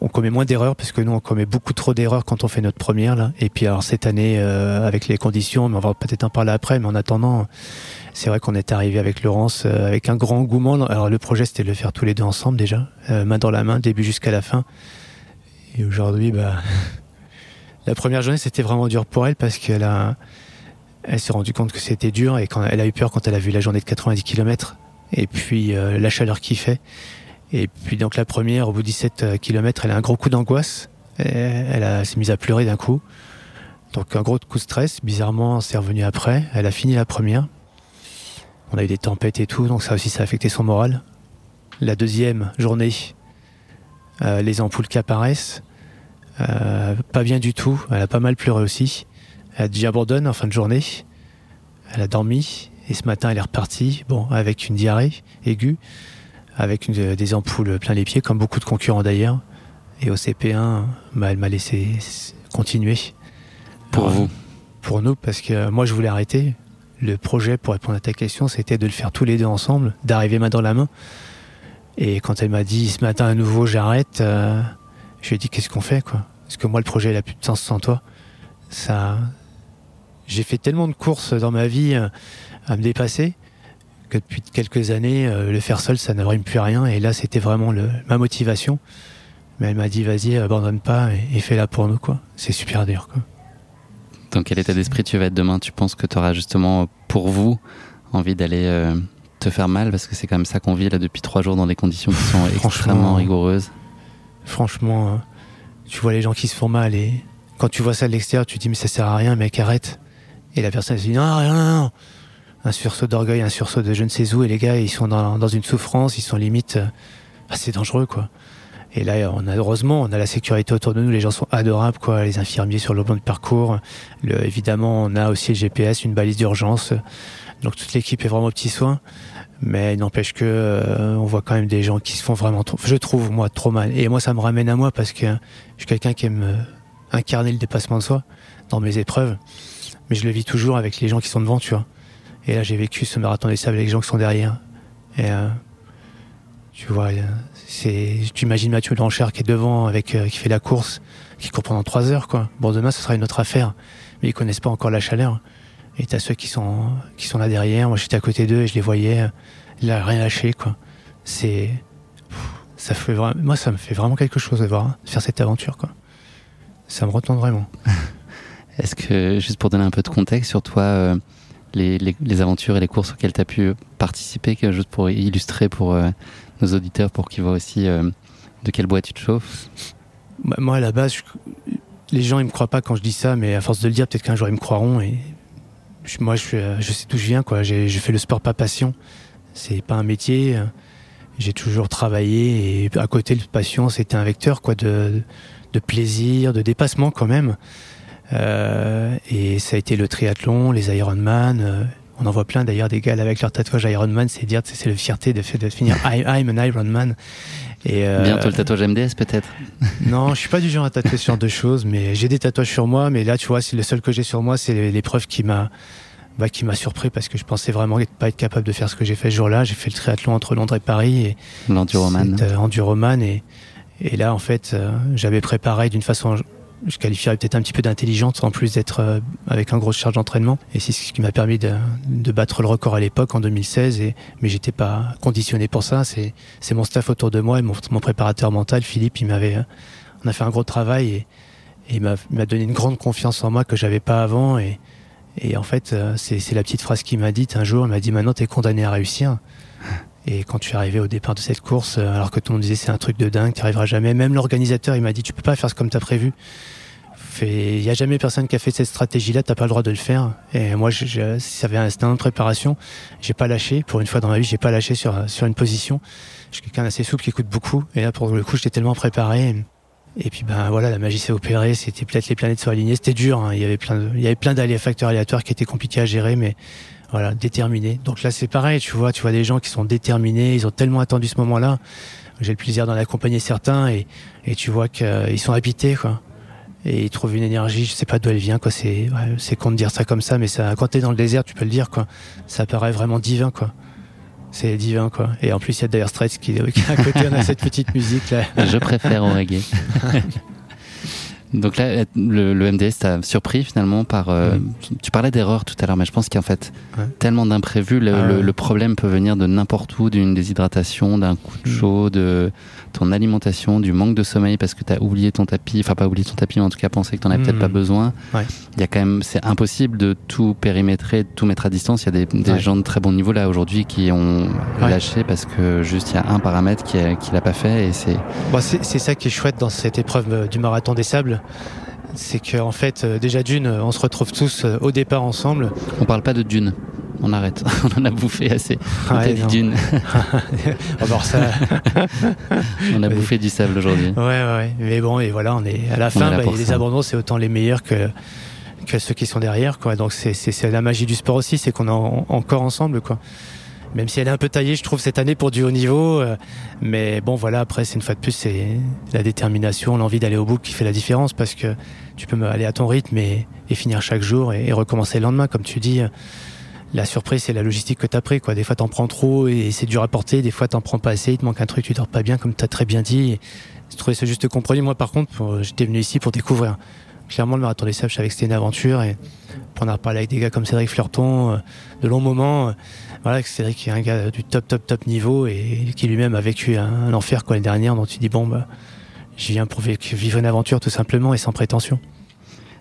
Speaker 12: on commet moins d'erreurs parce que nous, on commet beaucoup trop d'erreurs quand on fait notre première. Et puis alors cette année, euh, avec les conditions, on va peut-être en parler après. Mais en attendant, c'est vrai qu'on est arrivé avec Laurence euh, avec un grand engouement. Alors le projet, c'était de le faire tous les deux ensemble déjà, main dans la main, début jusqu'à la fin. Et aujourd'hui, bah, la première journée, c'était vraiment dur pour elle parce qu'elle s'est rendue compte que c'était dur et quand elle a eu peur quand elle a vu la journée de 90 km et puis la chaleur qu'il fait. Et puis donc la première, au bout de 17 km, elle a un gros coup d'angoisse. Elle s'est mise à pleurer d'un coup. Donc un gros coup de stress. Bizarrement, c'est revenu après. Elle a fini la première. On a eu des tempêtes et tout, donc ça aussi, ça a affecté son moral. La deuxième journée, euh, les ampoules qui apparaissent. Euh, pas bien du tout. Elle a pas mal pleuré aussi. Elle a dit abandonne en fin de journée. Elle a dormi et ce matin elle est repartie. Bon, avec une diarrhée aiguë, avec une- des ampoules plein les pieds, comme beaucoup de concurrents d'ailleurs. Et au CP1, bah, elle m'a laissé continuer.
Speaker 1: Pour
Speaker 12: Alors,
Speaker 1: vous
Speaker 12: Pour nous, parce que moi je voulais arrêter. Le projet, pour répondre à ta question, c'était de le faire tous les deux ensemble, d'arriver main dans la main. Et quand elle m'a dit ce matin à nouveau j'arrête, euh, je lui ai dit qu'est-ce qu'on fait quoi? Parce que moi le projet il a plus de sens sans toi. Ça, j'ai fait tellement de courses dans ma vie euh, à me dépasser que depuis quelques années euh, le faire seul ça ne rime plus à rien. Et là c'était vraiment le, ma motivation. Mais elle m'a dit vas-y abandonne pas et, et fais-la pour nous quoi. C'est super dur quoi.
Speaker 1: Dans quel état d'esprit tu vas être demain? Tu penses que tu auras justement, pour vous, envie d'aller euh, te faire mal? Parce que c'est quand même ça qu'on vit là depuis trois jours dans des conditions qui sont extrêmement rigoureuses.
Speaker 12: Franchement, euh, tu vois les gens qui se font mal et quand tu vois ça de l'extérieur, tu te dis mais ça sert à rien, mec, arrête. Et la personne elle se dit non, rien, non, non. Un sursaut d'orgueil, un sursaut de je ne sais où, et les gars, ils sont dans, une souffrance, ils sont limite. euh, c'est dangereux, quoi. Et là, on a, heureusement, on a la sécurité autour de nous. Les gens sont adorables, quoi. Les infirmiers sur le plan de parcours. Évidemment, on a aussi le GPS, une balise d'urgence. Donc toute l'équipe est vraiment au petit soin. Mais n'empêche que euh, on voit quand même des gens qui se font vraiment, trop, je trouve moi trop mal. Et moi, ça me ramène à moi parce que je suis quelqu'un qui aime euh, incarner le dépassement de soi dans mes épreuves. Mais je le vis toujours avec les gens qui sont devant, tu vois. Et là, j'ai vécu ce marathon des sables avec les gens qui sont derrière. Et euh, tu vois, euh, c'est, tu imagines Mathieu Blanchard qui est devant, avec euh, qui fait la course, qui court pendant trois heures, quoi. Bon, demain, ce sera une autre affaire, mais ils connaissent pas encore la chaleur. Et t'as ceux qui sont qui sont là derrière. Moi, j'étais à côté d'eux et je les voyais. A rien lâché, quoi. C'est ça fait vraiment, moi, ça me fait vraiment quelque chose de voir de faire cette aventure, quoi. Ça me retourne vraiment.
Speaker 1: Est-ce que, juste pour donner un peu de contexte sur toi, les, les, aventures et les courses auxquelles tu as pu participer, juste pour illustrer pour euh, nos auditeurs, pour qu'ils voient aussi euh, de quel bois tu te chauffes
Speaker 12: bah, Moi, à la base, les gens ils me croient pas quand je dis ça, mais à force de le dire, peut-être qu'un jour ils me croiront. Et moi, je, je sais d'où je viens. Quoi. J'ai, je fais le sport pas passion. C'est pas un métier. J'ai toujours travaillé et à côté de passion, c'était un vecteur quoi de, de plaisir, de dépassement quand même. Euh, et ça a été le triathlon, les Ironman. Euh, on en voit plein d'ailleurs des gars avec leur tatouage Ironman, c'est dire c'est la fierté de, de finir I'm an Ironman.
Speaker 1: Et euh, Bientôt le tatouage MDS peut-être
Speaker 12: Non, je suis pas du genre à tatouer ce genre de choses, mais j'ai des tatouages sur moi. Mais là, tu vois, c'est le seul que j'ai sur moi, c'est l'épreuve qui m'a bah, qui m'a surpris parce que je pensais vraiment pas être capable de faire ce que j'ai fait ce jour-là. J'ai fait le triathlon entre Londres et Paris et
Speaker 1: l'enduroman.
Speaker 12: Euh, enduroman et et là en fait, euh, j'avais préparé d'une façon je qualifierais peut-être un petit peu d'intelligente en plus d'être euh, avec un gros charge d'entraînement. Et c'est ce qui m'a permis de, battre le record à l'époque en 2016 et mais j'étais pas conditionné pour ça. C'est mon staff autour de moi et mon, préparateur mental Philippe. Il m'avait on a fait un gros travail et, il m'a donné une grande confiance en moi que j'avais pas avant. Et et en fait, euh, c'est la petite phrase qu'il m'a dite un jour. Il m'a dit maintenant, tu es condamné à réussir. Et quand tu es arrivé au départ de cette course, euh, alors que tout le monde disait c'est un truc de dingue, tu arriveras jamais. Même l'organisateur, il m'a dit tu peux pas faire comme tu as prévu. Il n'y a jamais personne qui a fait cette stratégie-là, t'as pas le droit de le faire. Et moi, je, je, ça avait un instinct de préparation. J'ai pas lâché. Pour une fois dans ma vie, j'ai pas lâché sur sur une position. Je suis quelqu'un d'assez souple qui écoute beaucoup. Et là, pour le coup, j'étais tellement préparé. Et puis ben voilà, la magie s'est opérée, c'était peut-être les planètes sont alignées, c'était dur, hein. il y avait plein y avait plein d'alliés facteurs aléatoires qui étaient compliqués à gérer, mais voilà, déterminés. Donc là c'est pareil, tu vois, tu vois des gens qui sont déterminés, ils ont tellement attendu ce moment-là. J'ai le plaisir d'en accompagner certains et, et tu vois qu'ils sont habités quoi. Et ils trouvent une énergie, je sais pas d'où elle vient quoi. C'est ouais, c'est con de dire ça comme ça, mais ça, quand t'es dans le désert, tu peux le dire quoi. Ça paraît vraiment divin quoi c'est divin quoi. Et en plus il y a Dire Straits qui, qui à côté on a cette petite musique là.
Speaker 1: Je préfère au reggae. Donc là, le, le MDS t'a surpris finalement par. Euh, oui. Tu parlais d'erreur tout à l'heure, mais je pense qu'il y a en fait ouais. tellement d'imprévus. Le, ah, le, le, problème peut venir de n'importe où, d'une déshydratation, d'un coup de chaud, de ton alimentation, du manque de sommeil parce que t'as oublié ton tapis, enfin pas oublié ton tapis, mais en tout cas pensé que t'en avais mmh. peut-être pas besoin.
Speaker 12: Ouais.
Speaker 1: Il y a quand même, c'est impossible de tout périmétrer, de tout mettre à distance. Il y a des, des gens de très bon niveau là aujourd'hui qui ont lâché parce que juste il y a un paramètre qui, a, qui l'a pas fait et c'est.
Speaker 12: Bon, c'est ça qui est chouette dans cette épreuve du marathon des sables c'est qu'en en fait, euh, déjà d'une, on se retrouve tous euh, au départ ensemble.
Speaker 1: On parle pas de dune. On arrête. on en a bouffé assez. On ouais, dit dune.
Speaker 12: Ça.
Speaker 1: on a bouffé du sable aujourd'hui.
Speaker 12: Ouais, ouais. Mais bon, et voilà, on est à la fin. Bah, les abandons, c'est autant les meilleurs que que ceux qui sont derrière, quoi. Donc c'est la magie du sport aussi, c'est qu'on est encore ensemble, quoi même si elle est un peu taillée, je trouve, cette année pour du haut niveau. Euh, mais bon, voilà, après, c'est une fois de plus, c'est la détermination, l'envie d'aller au bout qui fait la différence parce que tu peux aller à ton rythme et, finir chaque jour et, recommencer le lendemain. Comme tu dis, la surprise, c'est la logistique que tu as pris. Quoi. Des fois, t'en prends trop et c'est dur à porter. Des fois, t'en prends pas assez. Il te manque un truc, tu dors pas bien, comme tu as très bien dit. J'ai trouvé ce juste compromis. Moi, par contre, j'étais venu ici pour découvrir. Clairement, le marathon des sables, je savais que c'était une aventure. Et pour en parlé avec des gars comme Cédric Fleurton, euh, de longs moments voilà, Cédric est un gars du top, top, top niveau et qui lui-même a vécu un, un enfer quoi l'année dernière. Donc tu dis bon bah, j'y viens pour vivre une aventure tout simplement et sans prétention.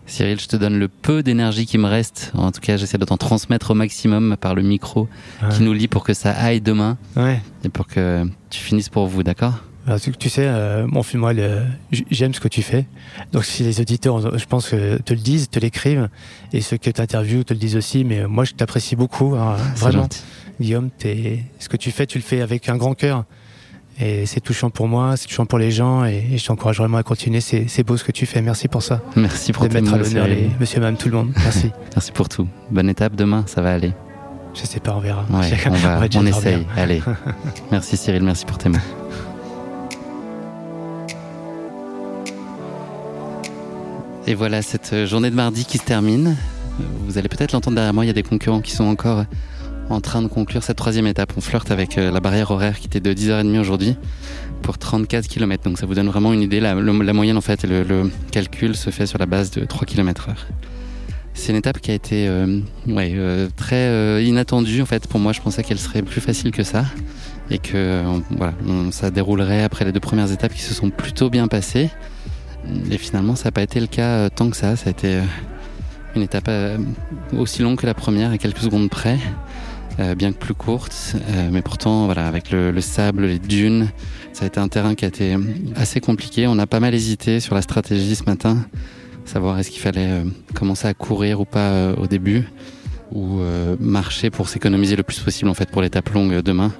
Speaker 1: Cyril, je te donne le peu d'énergie qui me reste. En tout cas, j'essaie de t'en transmettre au maximum par le micro ouais. qui nous lit pour que ça aille demain
Speaker 12: ouais.
Speaker 1: et pour que tu finisses pour vous, d'accord?
Speaker 12: Tu sais, euh, mon film, moi, j'aime ce que tu fais. Donc, si les auditeurs, je pense que te le disent, te l'écrivent, et ceux que tu interviews te le disent aussi, mais moi, je t'apprécie beaucoup, hein, vraiment.
Speaker 1: Gentil.
Speaker 12: Guillaume, es, ce que tu fais, tu le fais avec un grand cœur. Et c'est touchant pour moi, c'est touchant pour les gens, et, je t'encourage vraiment à continuer. C'est beau ce que tu fais. Merci pour ça.
Speaker 1: Merci pour
Speaker 12: de mettre à l'honneur les monsieur, madame, tout le monde. Merci.
Speaker 1: Merci pour tout. Bonne étape demain, ça va aller.
Speaker 12: Je sais pas, on verra.
Speaker 1: on, va, on, essaye. Allez. merci Cyril, merci pour tes mots. Et voilà cette journée de mardi qui se termine. Vous allez peut-être l'entendre derrière moi, il y a des concurrents qui sont encore en train de conclure cette troisième étape. On flirte avec euh, la barrière horaire qui était de 10h30 aujourd'hui pour 34 km. Donc ça vous donne vraiment une idée. La, moyenne en fait, le, calcul se fait sur la base de 3 km heure. C'est une étape qui a été euh, euh, très inattendue en fait. Pour moi, je pensais qu'elle serait plus facile que ça et que ça déroulerait après les deux premières étapes qui se sont plutôt bien passées. Et finalement, ça n'a pas été le cas tant que ça. Ça a été une étape aussi longue que la première, à quelques secondes près. Euh, bien que plus courte, euh, mais pourtant voilà avec le, sable, les dunes, ça a été un terrain qui a été assez compliqué. On a pas mal hésité sur la stratégie ce matin, savoir est-ce qu'il fallait euh, commencer à courir ou pas au début, ou marcher pour s'économiser le plus possible en fait pour l'étape longue demain,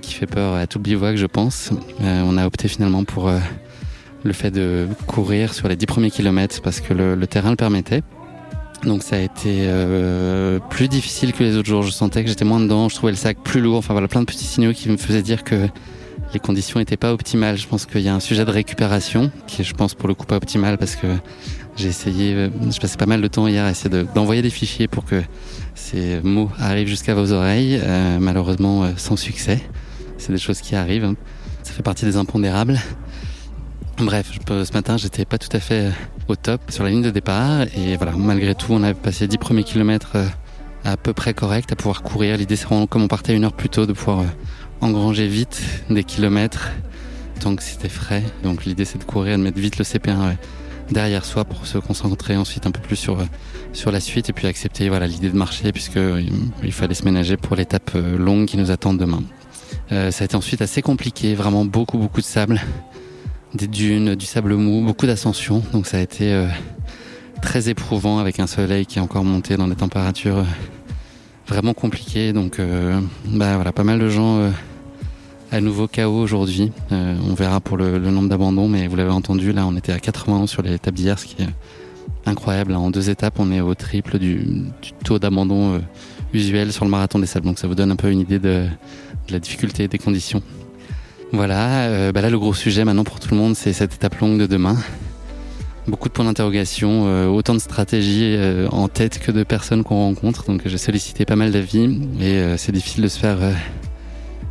Speaker 1: qui fait peur à tout bivouac je pense. on a opté finalement pour le fait de courir sur les 10 premiers kilomètres parce que le terrain le permettait. Donc ça a été euh, plus difficile que les autres jours. Je sentais que j'étais moins dedans, je trouvais le sac plus lourd. Enfin voilà, plein de petits signaux qui me faisaient dire que les conditions n'étaient pas optimales. Je pense qu'il y a un sujet de récupération qui est, je pense, pour le coup pas optimal parce que j'ai essayé, euh, je passais pas mal de temps hier à essayer d'envoyer des fichiers pour que ces mots arrivent jusqu'à vos oreilles. Euh, malheureusement, sans succès. C'est des choses qui arrivent. Hein. Ça fait partie des impondérables. Bref, ce matin, j'étais pas tout à fait au top sur la ligne de départ. Et voilà, malgré tout, on a passé 10 premiers kilomètres euh, à peu près correct à pouvoir courir. L'idée, c'est vraiment, comme on partait une heure plus tôt, de pouvoir euh, engranger vite des kilomètres tant que c'était frais. Donc l'idée, c'est de courir, de mettre vite le CP1 derrière soi pour se concentrer ensuite un peu plus sur, euh, sur la suite et puis accepter voilà, l'idée de marcher puisque il fallait se ménager pour l'étape longue qui nous attend demain. ça a été ensuite assez compliqué, vraiment beaucoup beaucoup de sable des dunes, du sable mou, beaucoup d'ascension. Donc ça a été euh, très éprouvant avec un soleil qui est encore monté dans des températures euh, vraiment compliquées. Donc euh, bah voilà, pas mal de gens à nouveau KO aujourd'hui. on verra pour le, nombre d'abandons, mais vous l'avez entendu, là on était à 91 sur les étapes d'hier, ce qui est incroyable. En deux étapes, on est au triple du, taux d'abandon usuel sur le marathon des sables. Donc ça vous donne un peu une idée de la difficulté des conditions. Voilà, euh, bah là le gros sujet maintenant pour tout le monde, c'est cette étape longue de demain. Beaucoup de points d'interrogation, euh, autant de stratégies euh, en tête que de personnes qu'on rencontre. Donc j'ai sollicité pas mal d'avis et c'est difficile de se faire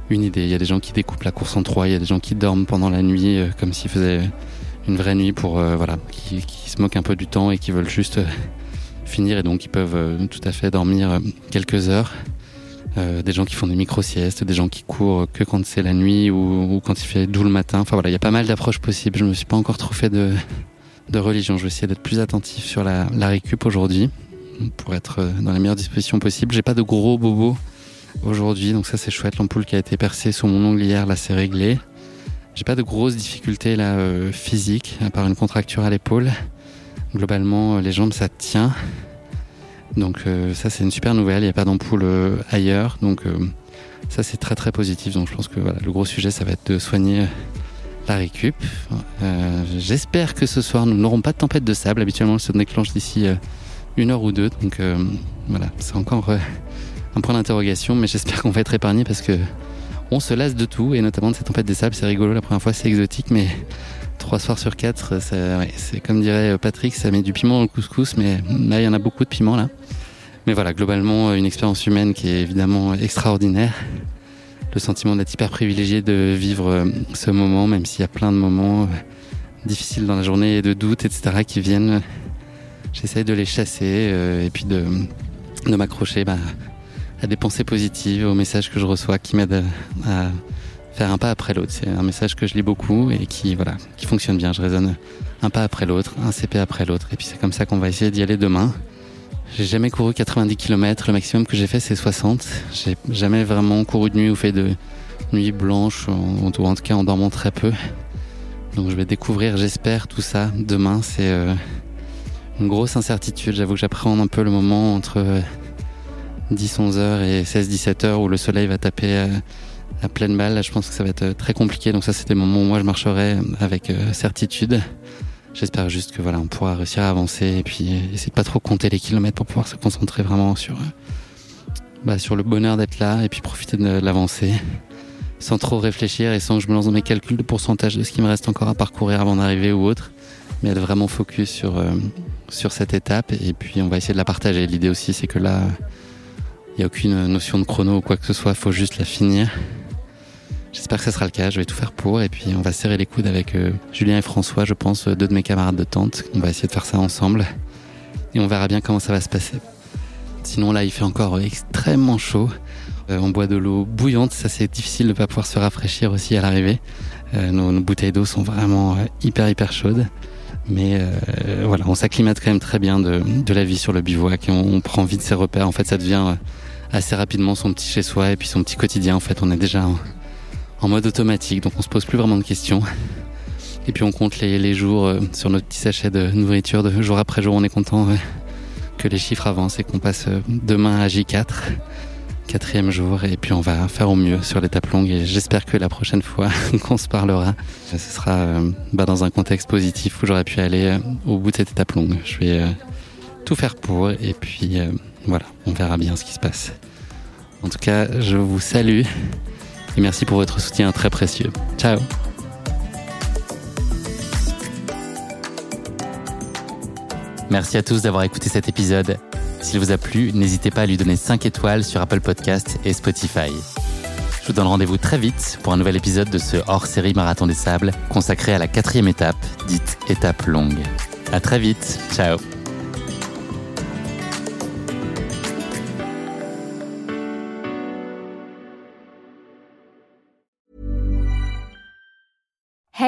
Speaker 1: une idée. Il y a des gens qui découpent la course en trois, il y a des gens qui dorment pendant la nuit comme s'ils faisaient une vraie nuit pour voilà, qui, qui, se moquent un peu du temps et qui veulent juste finir et donc ils peuvent tout à fait dormir quelques heures. Euh, des gens qui font des micro-siestes, des gens qui courent que quand c'est la nuit ou, quand il fait doux le matin. Enfin voilà, il y a pas mal d'approches possibles. Je me suis pas encore trop fait de, de religion. Je vais essayer d'être plus attentif sur la, la récup aujourd'hui pour être euh, dans les meilleures dispositions possibles. J'ai pas de gros bobos aujourd'hui, donc ça c'est chouette. L'ampoule qui a été percée sous mon ongle hier, là c'est réglé. J'ai pas de grosses difficultés là euh, physiques, à part une contracture à l'épaule. Globalement, les jambes ça tient. Donc euh, ça c'est une super nouvelle, il n'y a pas d'ampoule euh, ailleurs, donc euh, ça c'est très très positif. Donc je pense que voilà, le gros sujet ça va être de soigner la récup. J'espère que ce soir nous n'aurons pas de tempête de sable. Habituellement elle se déclenche d'ici une heure ou deux, donc voilà, c'est encore un point d'interrogation, mais j'espère qu'on va être épargné parce que on se lasse de tout et notamment de cette tempête de sable. C'est rigolo, la première fois c'est exotique, mais trois soirs sur quatre, c'est comme dirait Patrick, ça met du piment dans le couscous, mais là il y en a beaucoup de piment là. Mais voilà, globalement, une expérience humaine qui est évidemment extraordinaire. Le sentiment d'être hyper privilégié de vivre euh, ce moment, même s'il y a plein de moments euh, difficiles dans la journée et de doutes, etc., qui viennent. J'essaye de les chasser euh, et puis de, de m'accrocher bah, à des pensées positives, aux messages que je reçois qui m'aident à faire un pas après l'autre. C'est un message que je lis beaucoup et qui, voilà, qui fonctionne bien. Je raisonne un pas après l'autre, un CP après l'autre. Et puis c'est comme ça qu'on va essayer d'y aller demain. J'ai jamais couru 90 km. Le maximum que j'ai fait, c'est 60. J'ai jamais vraiment couru de nuit ou fait de nuit blanche, ou en tout cas en dormant très peu. Donc je vais découvrir, j'espère, tout ça demain. C'est euh, une grosse incertitude. J'avoue que j'appréhende un peu le moment entre 10-11 euh, heures et 16-17 heures où le soleil va taper à pleine balle. Là, je pense que ça va être très compliqué. Donc ça, c'est des moments où moi je marcherai avec certitude. J'espère juste que voilà, on pourra réussir à avancer et puis essayer de pas trop compter les kilomètres pour pouvoir se concentrer vraiment sur bah, sur le bonheur d'être là et puis profiter de l'avancée sans trop réfléchir et sans que je me lance dans mes calculs de pourcentage de ce qui me reste encore à parcourir avant d'arriver ou autre, mais être vraiment focus sur euh, sur cette étape et puis on va essayer de la partager. L'idée aussi c'est que là il n'y a aucune notion de chrono ou quoi que ce soit, faut juste la finir. J'espère que ce sera le cas, je vais tout faire pour et puis on va serrer les coudes avec euh, Julien et François, je pense, deux de mes camarades de tente. On va essayer de faire ça ensemble et on verra bien comment ça va se passer. Sinon là il fait encore extrêmement chaud. Euh, on boit de l'eau bouillante, ça c'est difficile de pas pouvoir se rafraîchir aussi à l'arrivée. Euh, nos, bouteilles d'eau sont vraiment hyper hyper chaudes. Mais voilà, on s'acclimate quand même très bien de, la vie sur le bivouac et on, prend vite ses repères. En fait, ça devient assez rapidement son petit chez soi et puis son petit quotidien. En fait, on est déjà en mode automatique, donc on se pose plus vraiment de questions. Et puis on compte les, jours euh, sur notre petit sachet de nourriture, de jour après jour, on est content que les chiffres avancent et qu'on passe euh, demain à J4, quatrième jour, et puis on va faire au mieux sur l'étape longue. Et j'espère que la prochaine fois qu'on se parlera, ce sera euh, bah, dans un contexte positif où j'aurais pu aller au bout de cette étape longue. Je vais tout faire pour, et puis voilà, on verra bien ce qui se passe. En tout cas, je vous salue et merci pour votre soutien très précieux. Ciao Merci à tous d'avoir écouté cet épisode. S'il vous a plu, n'hésitez pas à lui donner 5 étoiles sur Apple Podcast et Spotify. Je vous donne rendez-vous très vite pour un nouvel épisode de ce hors-série Marathon des Sables consacré à la quatrième étape, dite étape longue. À très vite, ciao